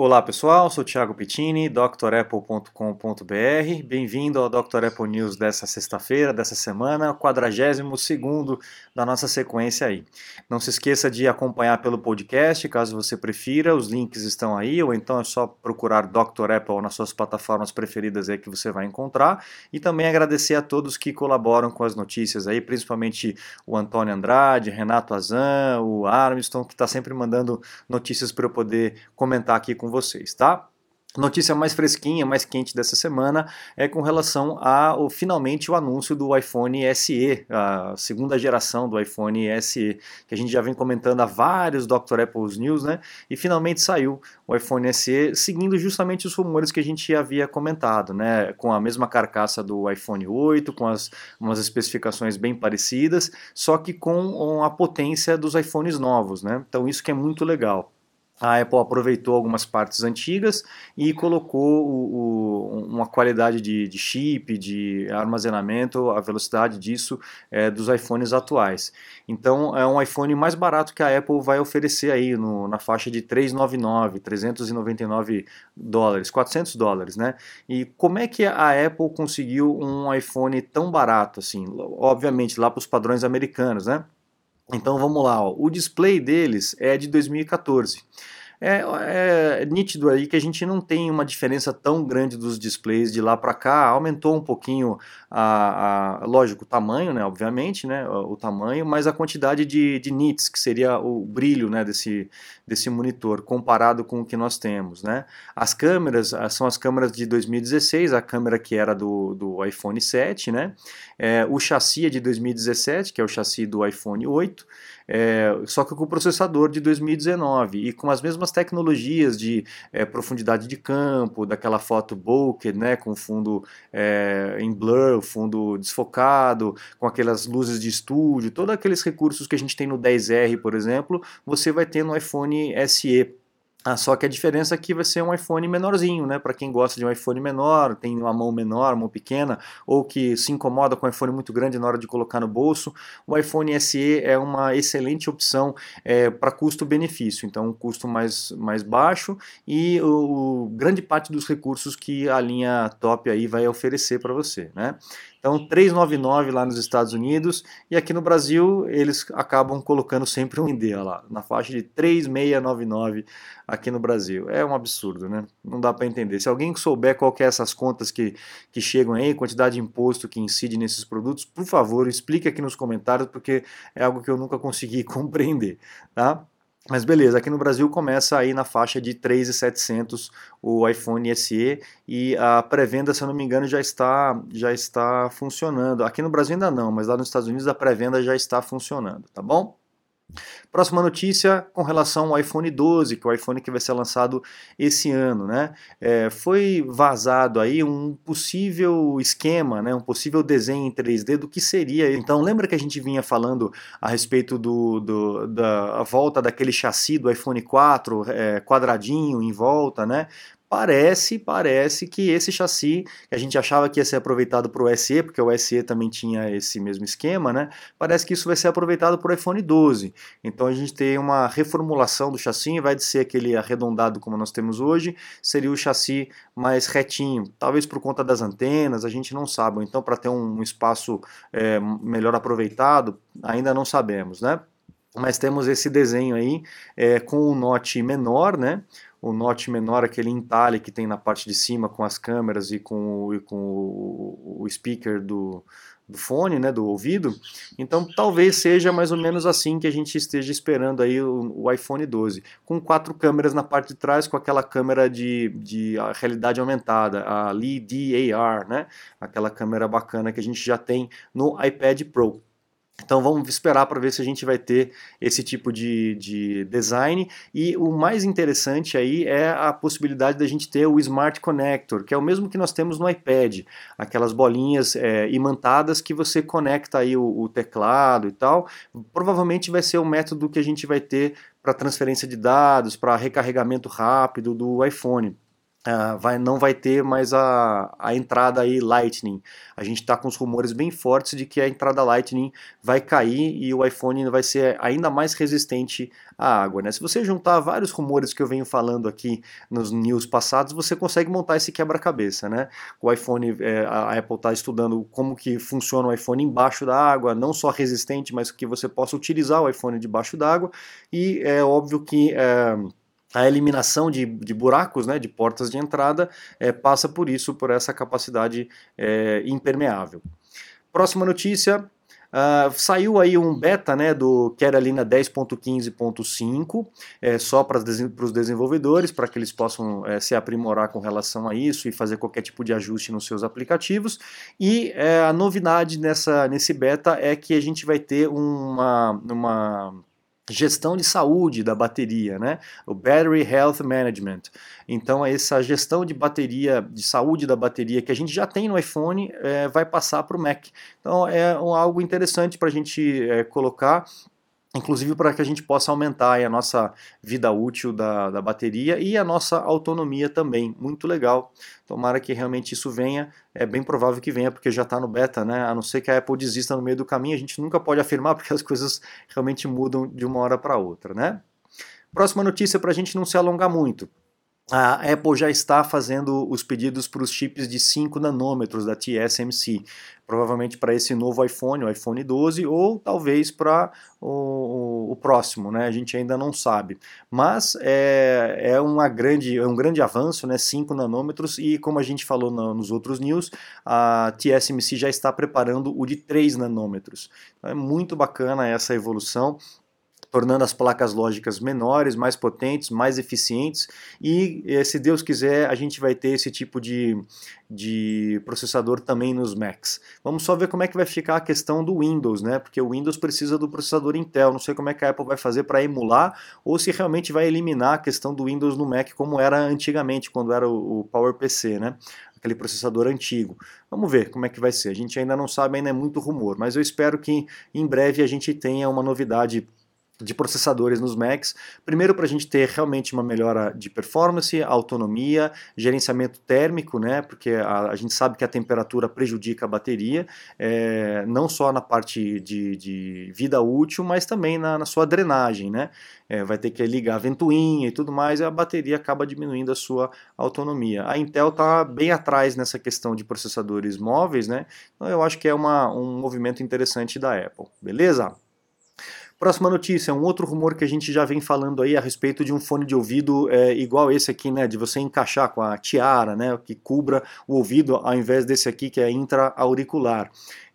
Olá pessoal, sou Thiago Pittini, drapple.com.br. Bem-vindo ao Dr. Apple News dessa sexta-feira, dessa semana, 42 da nossa sequência aí. Não se esqueça de acompanhar pelo podcast, caso você prefira, os links estão aí, ou então é só procurar Dr. Apple nas suas plataformas preferidas aí que você vai encontrar. E também agradecer a todos que colaboram com as notícias aí, principalmente o Antônio Andrade, Renato Azan, o Armstrong, que está sempre mandando notícias para eu poder comentar aqui com com vocês, tá? Notícia mais fresquinha, mais quente dessa semana é com relação ao finalmente o anúncio do iPhone SE, a segunda geração do iPhone SE, que a gente já vem comentando há vários Dr. Apple's News, né? E finalmente saiu o iPhone SE, seguindo justamente os rumores que a gente havia comentado, né? Com a mesma carcaça do iPhone 8, com as umas especificações bem parecidas, só que com a potência dos iPhones novos, né? Então isso que é muito legal a Apple aproveitou algumas partes antigas e colocou o, o, uma qualidade de, de, chip, de armazenamento, a velocidade disso é, dos iPhones atuais. Então é um iPhone mais barato que a Apple vai oferecer aí no, na faixa de 399, 399 dólares, 400 dólares, né? E como é que a Apple conseguiu um iPhone tão barato assim? Obviamente lá para os padrões americanos, né? Então vamos lá, ó. o display deles é de 2014 é, é, nítido aí que a gente não tem uma diferença tão grande dos displays de lá para cá. Aumentou um pouquinho, a, a, lógico, o tamanho, né, obviamente, né, o, tamanho, mas a quantidade de, de nits, que seria o brilho né, desse, desse monitor, comparado com o que nós temos. Né. As câmeras são as câmeras de 2016, a câmera que era do, do iPhone 7, né, é, o chassi é de 2017, que é o chassi do iPhone 8, é, só que com o processador de 2019 e com as mesmas tecnologias de é, profundidade de campo, daquela foto bokeh, né, com fundo é, em blur, fundo desfocado, com aquelas luzes de estúdio, todos aqueles recursos que a gente tem no 10R, por exemplo, você vai ter no iPhone SE. Ah, só que a diferença aqui vai ser um iPhone menorzinho, né? Para quem gosta de um iPhone menor, tem uma mão menor, mão pequena, ou que se incomoda com um iPhone muito grande na hora de colocar no bolso, o iPhone SE é uma excelente opção é, para custo-benefício. Então, um custo mais, mais baixo e o, o, grande parte dos recursos que a linha top aí vai oferecer para você, né? Então, 399 lá nos Estados Unidos e aqui no Brasil eles acabam colocando sempre um ID lá, na faixa de 3699 aqui no Brasil. É um absurdo, né? Não dá para entender. Se alguém souber qual é essas contas que, que chegam aí, quantidade de imposto que incide nesses produtos, por favor, explique aqui nos comentários, porque é algo que eu nunca consegui compreender, tá? Mas beleza, aqui no Brasil começa aí na faixa de 3.700 o iPhone SE e a pré-venda, se eu não me engano, já está já está funcionando. Aqui no Brasil ainda não, mas lá nos Estados Unidos a pré-venda já está funcionando, tá bom? Próxima notícia com relação ao iPhone 12, que é o iPhone que vai ser lançado esse ano, né? É, foi vazado aí um possível esquema, né? Um possível desenho em 3D do que seria. Então lembra que a gente vinha falando a respeito do, do da volta daquele chassi do iPhone 4 é, quadradinho em volta, né? Parece, parece que esse chassi, que a gente achava que ia ser aproveitado para o SE, porque o SE também tinha esse mesmo esquema, né? Parece que isso vai ser aproveitado para o iPhone 12. Então a gente tem uma reformulação do chassi, vai de ser aquele arredondado como nós temos hoje, seria o chassi mais retinho, talvez por conta das antenas, a gente não sabe. Então para ter um espaço é, melhor aproveitado, ainda não sabemos, né? Mas temos esse desenho aí é, com o um note menor, né? O note menor, aquele entalhe que tem na parte de cima com as câmeras e com o, e com o, o speaker do, do fone, né, do ouvido. Então talvez seja mais ou menos assim que a gente esteja esperando aí o, o, iPhone 12, com quatro câmeras na parte de trás, com aquela câmera de, de realidade aumentada, a LiDAR, né, aquela câmera bacana que a gente já tem no iPad Pro. Então vamos esperar para ver se a gente vai ter esse tipo de, de design. E o mais interessante aí é a possibilidade da gente ter o Smart Connector, que é o mesmo que nós temos no iPad, aquelas bolinhas é, imantadas que você conecta aí o, o teclado e tal. Provavelmente vai ser o método que a gente vai ter para transferência de dados, para recarregamento rápido do iPhone. Uh, vai, não vai ter mais a, a entrada aí Lightning. A gente está com os rumores bem fortes de que a entrada Lightning vai cair e o iPhone vai ser ainda mais resistente à água. Né? Se você juntar vários rumores que eu venho falando aqui nos news passados, você consegue montar esse quebra-cabeça. Né? O iPhone, é, a Apple está estudando como que funciona o iPhone embaixo da água, não só resistente, mas que você possa utilizar o iPhone debaixo d'água. E é óbvio que é, a eliminação de, de, buracos, né, de portas de entrada, é, passa por isso, por essa capacidade é, impermeável. Próxima notícia, uh, saiu aí um beta né, do Carolina 10.15.5, é, só para os desenvolvedores, para que eles possam é, se aprimorar com relação a isso e fazer qualquer tipo de ajuste nos seus aplicativos. E é, a novidade nessa, nesse beta é que a gente vai ter uma, uma gestão de saúde da bateria, né? O Battery Health Management. Então, essa gestão de bateria, de saúde da bateria que a gente já tem no iPhone, é, vai passar para o Mac. Então, é algo interessante para a gente é, colocar inclusive para que a gente possa aumentar a nossa vida útil da, da bateria e a nossa autonomia também. Muito legal. Tomara que realmente isso venha. É bem provável que venha, porque já está no beta, né? A não ser que a Apple desista no meio do caminho, a gente nunca pode afirmar, porque as coisas realmente mudam de uma hora para outra, né? Próxima notícia para a gente não se alongar muito a Apple já está fazendo os pedidos para os chips de 5 nanômetros da TSMC, provavelmente para esse novo iPhone, o iPhone 12, ou talvez para o, o, próximo, né? A gente ainda não sabe. Mas é, é, uma grande, é um grande avanço, né? 5 nanômetros, e como a gente falou no, nos outros news, a TSMC já está preparando o de 3 nanômetros. Então é muito bacana essa evolução tornando as placas lógicas menores, mais potentes, mais eficientes e, eh, se Deus quiser, a gente vai ter esse tipo de, de processador também nos Macs. Vamos só ver como é que vai ficar a questão do Windows, né? Porque o Windows precisa do processador Intel. Não sei como é que a Apple vai fazer para emular ou se realmente vai eliminar a questão do Windows no Mac como era antigamente, quando era o, PowerPC, né? aquele processador antigo. Vamos ver como é que vai ser. A gente ainda não sabe, ainda é muito rumor, mas eu espero que em breve a gente tenha uma novidade de processadores nos Macs. Primeiro para a gente ter realmente uma melhora de performance, autonomia, gerenciamento térmico, né? Porque a, a gente sabe que a temperatura prejudica a bateria, é, não só na parte de, de vida útil, mas também na, na sua drenagem, né? É, vai ter que ligar a ventoinha e tudo mais, e a bateria acaba diminuindo a sua autonomia. A Intel está bem atrás nessa questão de processadores móveis, né? Então eu acho que é uma, um movimento interessante da Apple, beleza? Próxima notícia, um outro rumor que a gente já vem falando aí a respeito de um fone de ouvido é, igual esse aqui, né, de você encaixar com a tiara, né, que cubra o ouvido, ao invés desse aqui que é intra-auricular.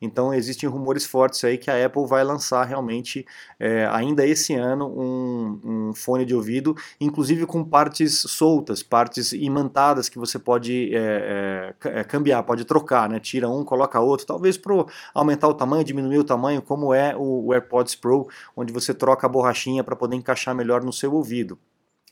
Então existem rumores fortes aí que a Apple vai lançar realmente é, ainda esse ano um, um, fone de ouvido, inclusive com partes soltas, partes imantadas que você pode é, é, é cambiar, pode trocar, né? Tira um, coloca outro, talvez para aumentar o tamanho, diminuir o tamanho, como é o, o AirPods Pro, onde você troca a borrachinha para poder encaixar melhor no seu ouvido.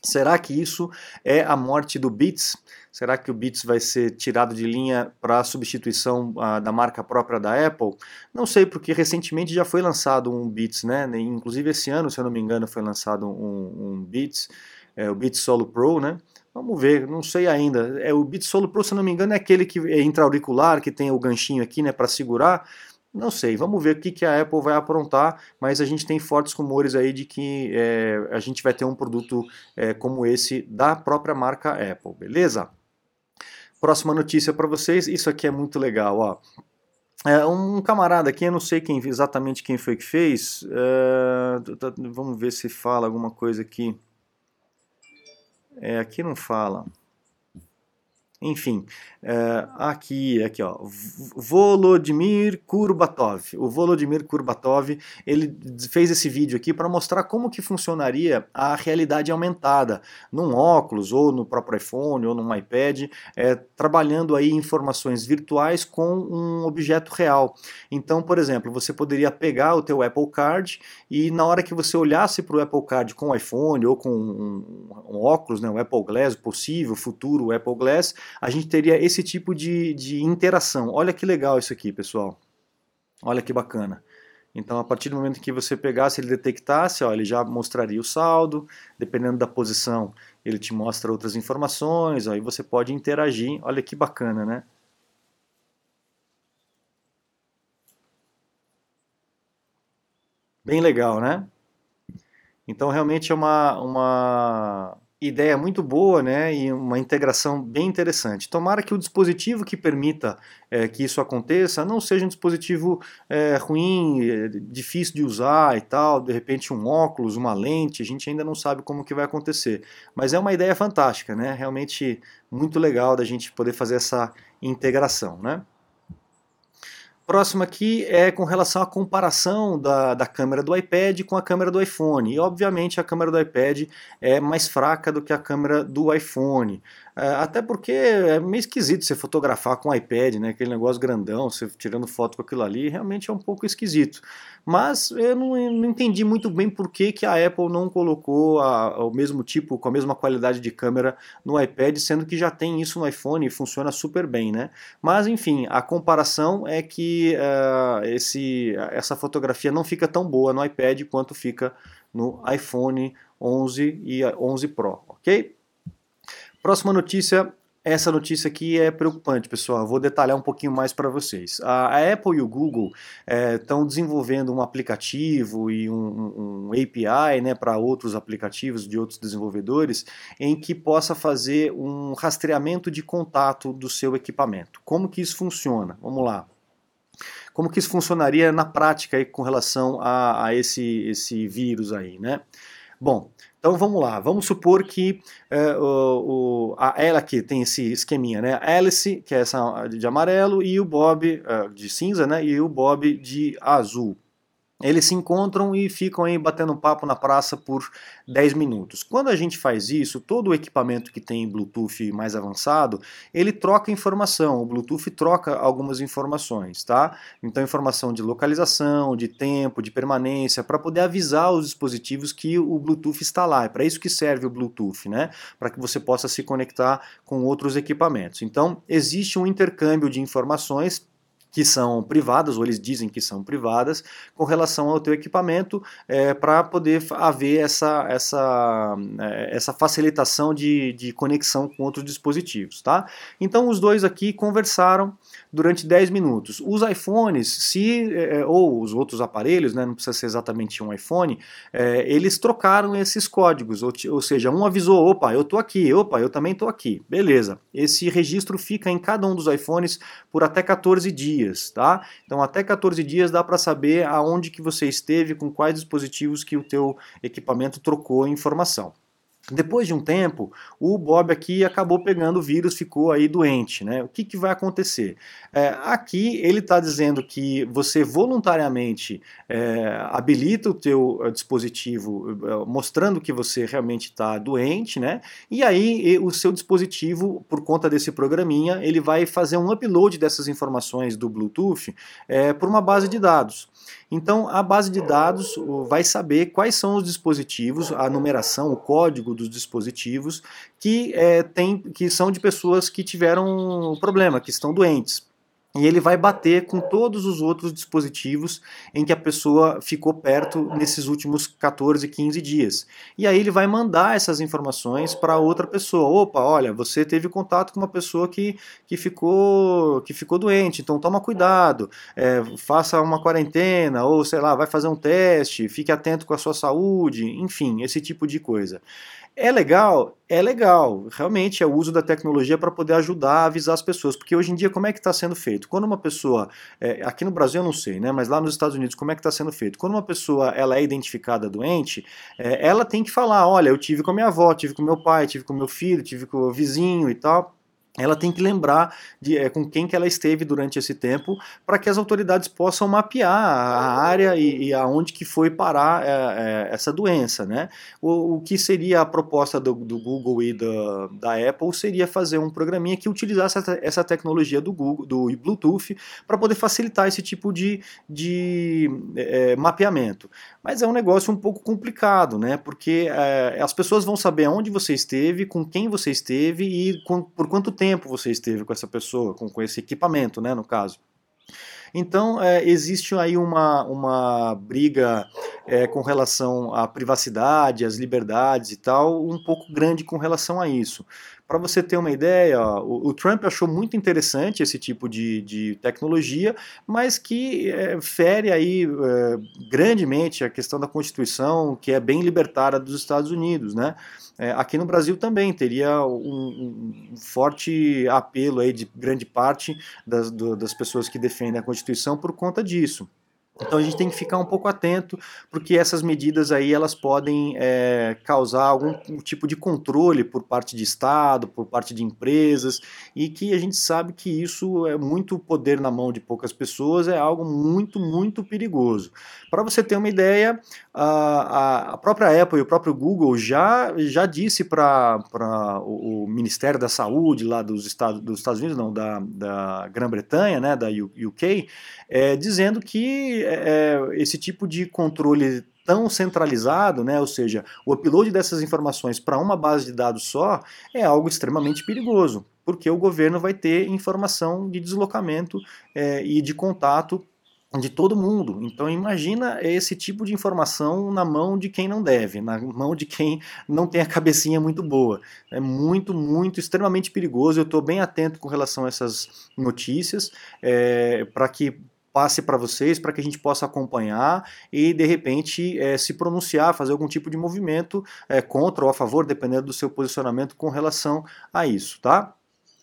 Será que isso é a morte do Beats? Será que o Beats vai ser tirado de linha para substituição uh, da marca própria da Apple? Não sei, porque recentemente já foi lançado um Beats, né? Inclusive esse ano, se eu não me engano, foi lançado um, um Beats, é, o Beats Solo Pro, né? Vamos ver, não sei ainda. É o Beats Solo Pro, se eu não me engano, é aquele que é intra-auricular, que tem o ganchinho aqui, né, para segurar. Não sei, vamos ver o que, que a Apple vai aprontar, mas a gente tem fortes rumores aí de que é, a gente vai ter um produto é, como esse da própria marca Apple, beleza? Próxima notícia para vocês, isso aqui é muito legal, ó. É, um camarada aqui, eu não sei quem, exatamente quem foi que fez, é, vamos ver se fala alguma coisa aqui. É, aqui não fala. Enfim, é, aqui, aqui, ó, Volodymyr Kurbatov. O Volodymyr Kurbatov, ele fez esse vídeo aqui para mostrar como que funcionaria a realidade aumentada num óculos ou no próprio iPhone ou num iPad, é, trabalhando aí informações virtuais com um objeto real. Então, por exemplo, você poderia pegar o teu Apple Card e na hora que você olhasse para o Apple Card com o iPhone ou com um, um óculos, né, o Apple Glass, possível, futuro Apple Glass, a gente teria esse tipo de, de interação. Olha que legal isso aqui, pessoal. Olha que bacana. Então, a partir do momento que você pegasse, ele detectasse, ó, ele já mostraria o saldo, dependendo da posição, ele te mostra outras informações, aí você pode interagir. Olha que bacana, né? Bem legal, né? Então realmente é uma, uma ideia muito boa né, e uma integração bem interessante. Tomara que o dispositivo que permita é, que isso aconteça não seja um dispositivo é, ruim, é, difícil de usar e tal, de repente um óculos, uma lente, a gente ainda não sabe como que vai acontecer. Mas é uma ideia fantástica, né? realmente muito legal da gente poder fazer essa integração. Né? Próximo aqui é com relação à comparação da, da câmera do iPad com a câmera do iPhone. E obviamente a câmera do iPad é mais fraca do que a câmera do iPhone. É, até porque é meio esquisito você fotografar com o iPad, né? Aquele negócio grandão, você tirando foto com aquilo ali, realmente é um pouco esquisito. Mas eu não, não entendi muito bem por que, que a Apple não colocou a, o mesmo tipo, com a mesma qualidade de câmera no iPad, sendo que já tem isso no iPhone e funciona super bem, né? Mas enfim, a comparação é que uh, esse, essa fotografia não fica tão boa no iPad quanto fica no iPhone 11 e 11 Pro, ok? Próxima notícia, essa notícia aqui é preocupante, pessoal. Vou detalhar um pouquinho mais para vocês. A, a, Apple e o Google estão é, desenvolvendo um aplicativo e um, um API né, para outros aplicativos de outros desenvolvedores em que possa fazer um rastreamento de contato do seu equipamento. Como que isso funciona? Vamos lá como que isso funcionaria na prática aí com relação a, a esse, esse vírus aí, né? Bom, então vamos lá, vamos supor que é, o, o, a, ela aqui tem esse esqueminha, né? A Alice, que é essa de amarelo, e o Bob uh, de cinza, né? E o Bob de azul. Eles se encontram e ficam aí batendo papo na praça por 10 minutos. Quando a gente faz isso, todo o equipamento que tem Bluetooth mais avançado, ele troca informação, o Bluetooth troca algumas informações, tá? Então informação de localização, de tempo, de permanência, para poder avisar os dispositivos que o Bluetooth está lá. É para isso que serve o Bluetooth, né? Para que você possa se conectar com outros equipamentos. Então, existe um intercâmbio de informações que são privadas, ou eles dizem que são privadas, com relação ao teu equipamento, é, para poder haver essa, essa, é, essa facilitação de, de conexão com outros dispositivos. Tá? Então os dois aqui conversaram durante 10 minutos. Os iPhones, se é, é, ou os outros aparelhos, né, não precisa ser exatamente um iPhone, é, eles trocaram esses códigos, ou, ou, seja, um avisou, opa, eu estou aqui, opa, eu também estou aqui, beleza. Esse registro fica em cada um dos iPhones por até 14 dias, tá? Então até 14 dias dá para saber aonde que você esteve, com quais dispositivos que o teu equipamento trocou informação. Depois de um tempo, o Bob aqui acabou pegando o vírus, ficou aí doente, né? O que, que vai acontecer? É, aqui ele está dizendo que você voluntariamente é, habilita o teu é, dispositivo, é, mostrando que você realmente está doente, né? E aí o seu dispositivo, por conta desse programinha, ele vai fazer um upload dessas informações do Bluetooth é, por uma base de dados. Então, a base de dados vai saber quais são os dispositivos, a numeração, o código dos dispositivos que, é, tem, que são de pessoas que tiveram problema, que estão doentes e ele vai bater com todos os outros dispositivos em que a pessoa ficou perto nesses últimos 14, 15 dias. E aí ele vai mandar essas informações para outra pessoa. Opa, olha, você teve contato com uma pessoa que, que, ficou, que ficou doente, então toma cuidado, é, faça uma quarentena, ou sei lá, vai fazer um teste, fique atento com a sua saúde, enfim, esse tipo de coisa. É legal? É legal. Realmente é o uso da tecnologia para poder ajudar a avisar as pessoas. Porque hoje em dia, como é que está sendo feito? Quando uma pessoa. É, aqui no Brasil eu não sei, né? Mas lá nos Estados Unidos, como é que está sendo feito? Quando uma pessoa ela é identificada doente, é, ela tem que falar: olha, eu tive com a minha avó, tive com meu pai, tive com meu filho, tive com o vizinho e tal ela tem que lembrar de é, com quem que ela esteve durante esse tempo para que as autoridades possam mapear a área e, e aonde que foi parar é, é, essa doença, né? O, o, que seria a proposta do, do Google e da, da, Apple seria fazer um programinha que utilizasse essa, essa tecnologia do Google, do Bluetooth, para poder facilitar esse tipo de, de mapeamento. Mas é um negócio um pouco complicado, né? Porque as pessoas vão saber onde você esteve, com quem você esteve e com, por quanto tempo você esteve com essa pessoa, com, com esse equipamento, né? No caso. Então, é, existe aí uma, uma briga é, com relação à privacidade, às liberdades e tal, um pouco grande com relação a isso. Para você ter uma ideia, o, o, Trump achou muito interessante esse tipo de, de tecnologia, mas que é, fere aí é, grandemente a questão da Constituição, que é bem libertária dos Estados Unidos, né? É, aqui no Brasil também teria um, um, forte apelo aí de grande parte das, do, das pessoas que defendem a Constituição por conta disso. Então a gente tem que ficar um pouco atento, porque essas medidas aí elas podem é, causar algum tipo de controle por parte de Estado, por parte de empresas, e que a gente sabe que isso é muito poder na mão de poucas pessoas, é algo muito, muito perigoso. Para você ter uma ideia, a, a, própria Apple e o próprio Google já, já disse para o, o, Ministério da Saúde lá dos Estados, dos Estados Unidos, não, da, da Grã-Bretanha, né, da UK, é, dizendo que é, esse tipo de controle tão centralizado, né, ou seja, o upload dessas informações para uma base de dados só é algo extremamente perigoso, porque o governo vai ter informação de deslocamento é, e de contato de todo mundo. Então imagina esse tipo de informação na mão de quem não deve, na mão de quem não tem a cabecinha muito boa. É muito, muito, extremamente perigoso. Eu estou bem atento com relação a essas notícias, é, para que passe para vocês, para que a gente possa acompanhar e de repente é, se pronunciar, fazer algum tipo de movimento é, contra ou a favor, dependendo do seu posicionamento com relação a isso, tá?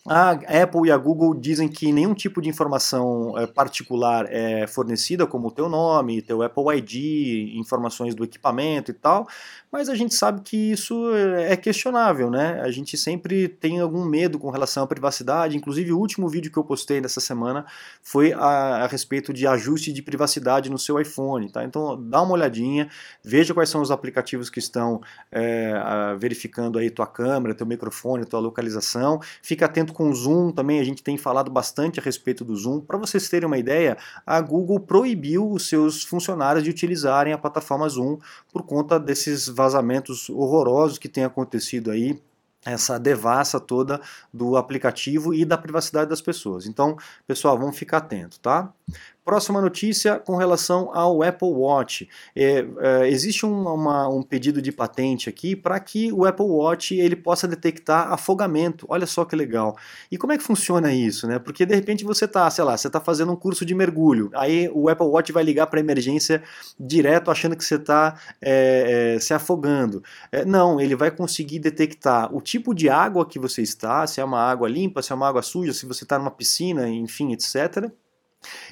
A Apple e a Google dizem que nenhum tipo de informação é, particular é fornecida, como o teu nome, teu Apple ID, informações do equipamento e tal, mas a gente sabe que isso é questionável, né? A gente sempre tem algum medo com relação à privacidade. Inclusive, o último vídeo que eu postei nessa semana foi a, a respeito de ajuste de privacidade no seu iPhone, tá? Então, dá uma olhadinha, veja quais são os aplicativos que estão é, verificando aí tua câmera, teu microfone, tua localização. Fica atento com o Zoom também, a gente tem falado bastante a respeito do Zoom. Para vocês terem uma ideia, a Google proibiu os seus funcionários de utilizarem a plataforma Zoom por conta desses vazamentos horrorosos que tem acontecido aí essa devassa toda do aplicativo e da privacidade das pessoas. Então, pessoal, vamos ficar atento, tá? Próxima notícia com relação ao Apple Watch. É, é, existe um, uma, um pedido de patente aqui para que o Apple Watch ele possa detectar afogamento. Olha só que legal. E como é que funciona isso, né? Porque de repente você está, sei lá, você está fazendo um curso de mergulho. Aí o Apple Watch vai ligar para emergência direto, achando que você está é, é, se afogando. É, não, ele vai conseguir detectar o tipo de água que você está, se é uma água limpa, se é uma água suja, se você está numa piscina, enfim, etc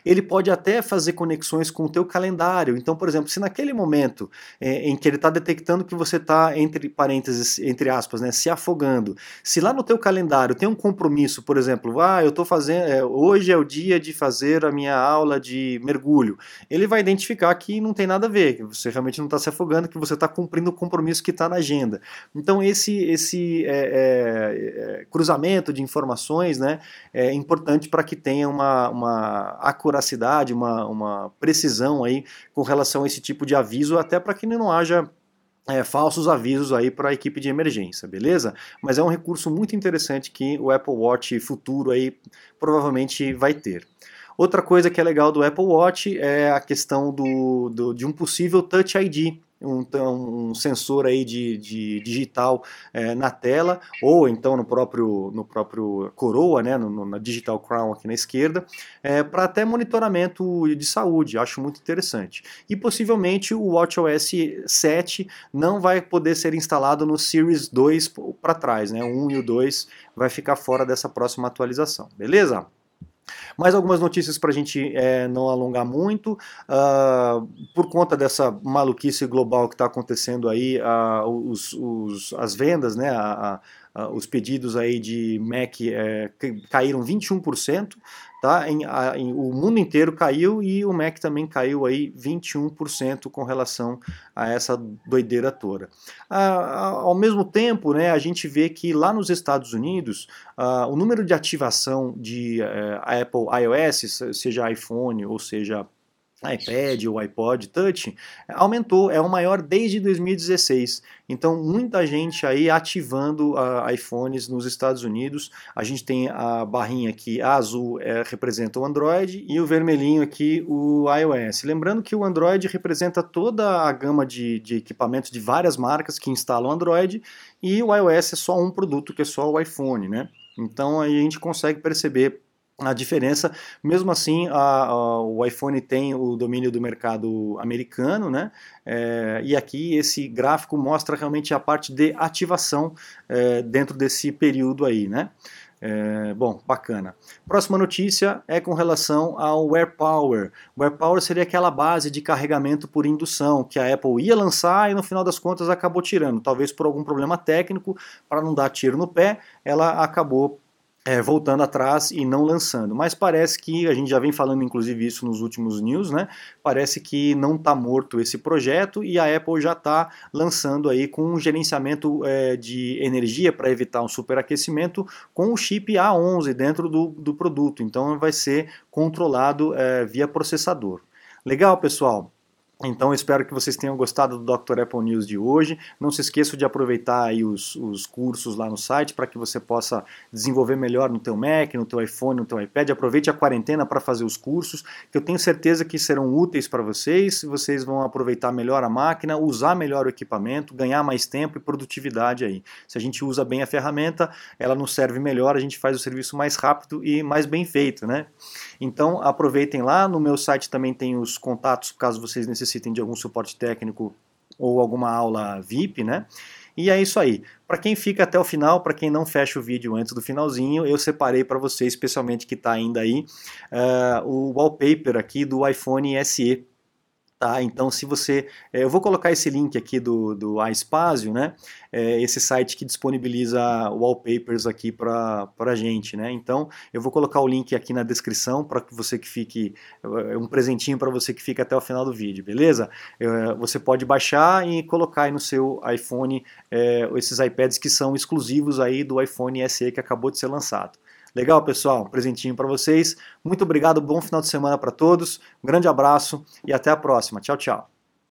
ele pode até fazer conexões com o teu calendário. Então, por exemplo, se naquele momento é, em que ele está detectando que você está, entre parênteses, entre aspas, né, se afogando, se lá no teu calendário tem um compromisso, por exemplo, ah, eu estou fazendo, é, hoje é o dia de fazer a minha aula de mergulho, ele vai identificar que não tem nada a ver, que você realmente não está se afogando, que você está cumprindo o compromisso que está na agenda. Então, esse, esse é, é, é cruzamento de informações né, é importante para que tenha uma, uma acuracidade, uma, uma precisão aí com relação a esse tipo de aviso, até para que não haja é, falsos avisos aí para a equipe de emergência, beleza? Mas é um recurso muito interessante que o Apple Watch futuro aí provavelmente vai ter. Outra coisa que é legal do Apple Watch é a questão do, do de um possível Touch ID um, um sensor aí de, de digital é, na tela ou então no próprio no próprio coroa, né, no, na digital crown aqui na esquerda, é, para até monitoramento de saúde. Acho muito interessante. E possivelmente o WatchOS 7 não vai poder ser instalado no Series 2 para trás, né? O 1 e o 2 vai ficar fora dessa próxima atualização. Beleza? Mais algumas notícias para a gente é, não alongar muito. Uh, por conta dessa maluquice global que está acontecendo aí, uh, os, os, as vendas, né, a, a, os pedidos aí de Mac é, caíram 21%, tá? Em, a, em, o mundo inteiro caiu e o Mac também caiu aí 21% com relação a essa doideira toda. Ah, ao mesmo tempo, né, a gente vê que lá nos Estados Unidos ah, o número de ativação de eh, Apple iOS, seja iPhone ou seja iPad ou iPod Touch, aumentou, é o maior desde 2016. Então, muita gente aí ativando uh, iPhones nos Estados Unidos. A gente tem a barrinha aqui, a azul é, representa o Android e o vermelhinho aqui o iOS. Lembrando que o Android representa toda a gama de, de equipamentos de várias marcas que instalam Android e o iOS é só um produto, que é só o iPhone, né? Então aí a gente consegue perceber a diferença, mesmo assim, a, a, o iPhone tem o domínio do mercado americano, né? É, e aqui esse gráfico mostra realmente a parte de ativação é, dentro desse período aí, né? É, bom, bacana. Próxima notícia é com relação ao AirPower. O AirPower seria aquela base de carregamento por indução que a Apple ia lançar e no final das contas acabou tirando. Talvez por algum problema técnico, para não dar tiro no pé, ela acabou é, voltando atrás e não lançando. Mas parece que, a gente já vem falando inclusive isso nos últimos news, né? Parece que não está morto esse projeto e a Apple já está lançando aí com um gerenciamento é, de energia para evitar um superaquecimento com o chip A11 dentro do, do produto. Então vai ser controlado é, via processador. Legal, pessoal? Então espero que vocês tenham gostado do Dr. Apple News de hoje. Não se esqueçam de aproveitar aí os, os cursos lá no site para que você possa desenvolver melhor no teu Mac, no teu iPhone, no teu iPad. Aproveite a quarentena para fazer os cursos, que eu tenho certeza que serão úteis para vocês. Vocês vão aproveitar melhor a máquina, usar melhor o equipamento, ganhar mais tempo e produtividade aí. Se a gente usa bem a ferramenta, ela nos serve melhor, a gente faz o serviço mais rápido e mais bem feito, né? Então aproveitem lá. No meu site também tem os contatos caso vocês necessitem necessitem de algum suporte técnico ou alguma aula VIP, né? E é isso aí. Para quem fica até o final, para quem não fecha o vídeo antes do finalzinho, eu separei para você, especialmente que está ainda aí, uh, o wallpaper aqui do iPhone SE Tá, então se você, é, eu vou colocar esse link aqui do, do iSpazio, né, é, esse site que disponibiliza wallpapers aqui para a gente, né, então eu vou colocar o link aqui na descrição para que você que fique, é um presentinho para você que fica até o final do vídeo, beleza? É, você pode baixar e colocar aí no seu iPhone esses iPads que são exclusivos aí do iPhone SE que acabou de ser lançado. Legal, pessoal? Presentinho para vocês. Muito obrigado, bom final de semana para todos. Um grande abraço e até a próxima. Tchau, tchau.